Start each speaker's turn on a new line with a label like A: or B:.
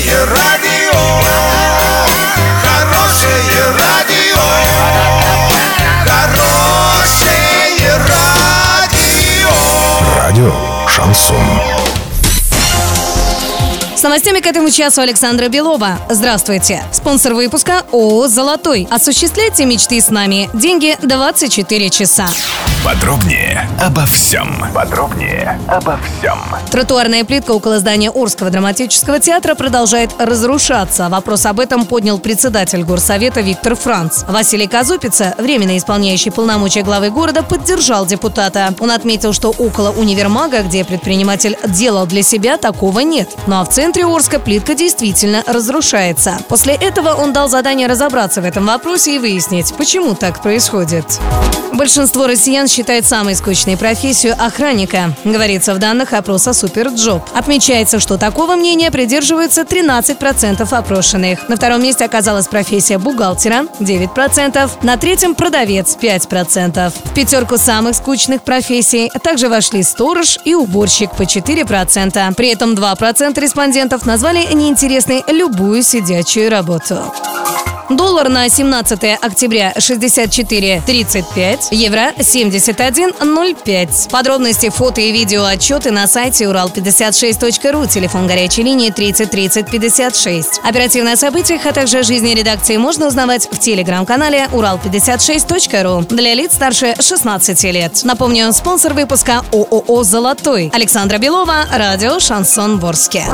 A: Хорошее радио, хорошее радио, хорошее радио.
B: Радио Шансон.
C: С новостями к этому часу Александра Белова. Здравствуйте. Спонсор выпуска ООО «Золотой». Осуществляйте мечты с нами. Деньги 24 часа.
B: Подробнее обо всем. Подробнее обо всем.
C: Тротуарная плитка около здания Орского драматического театра продолжает разрушаться. Вопрос об этом поднял председатель горсовета Виктор Франц. Василий Казупица, временно исполняющий полномочия главы города, поддержал депутата. Он отметил, что около универмага, где предприниматель делал для себя, такого нет. Ну а в центре Орска плитка действительно разрушается. После этого он дал задание разобраться в этом вопросе и выяснить, почему так происходит. Большинство россиян считает самой скучной профессию охранника, говорится в данных опроса SuperJob. Отмечается, что такого мнения придерживаются 13% опрошенных. На втором месте оказалась профессия бухгалтера 9%, на третьем продавец 5%. В пятерку самых скучных профессий также вошли сторож и уборщик по 4%. При этом 2% респондентов назвали неинтересной любую сидячую работу. Доллар на 17 октября 64.35, евро 71.05. Подробности, фото и видео отчеты на сайте урал56.ру, телефон горячей линии 30 30 56. Оперативно о событиях, а также о жизни редакции можно узнавать в телеграм-канале урал56.ру для лиц старше 16 лет. Напомню, спонсор выпуска ООО «Золотой». Александра Белова, радио «Шансон Ворске».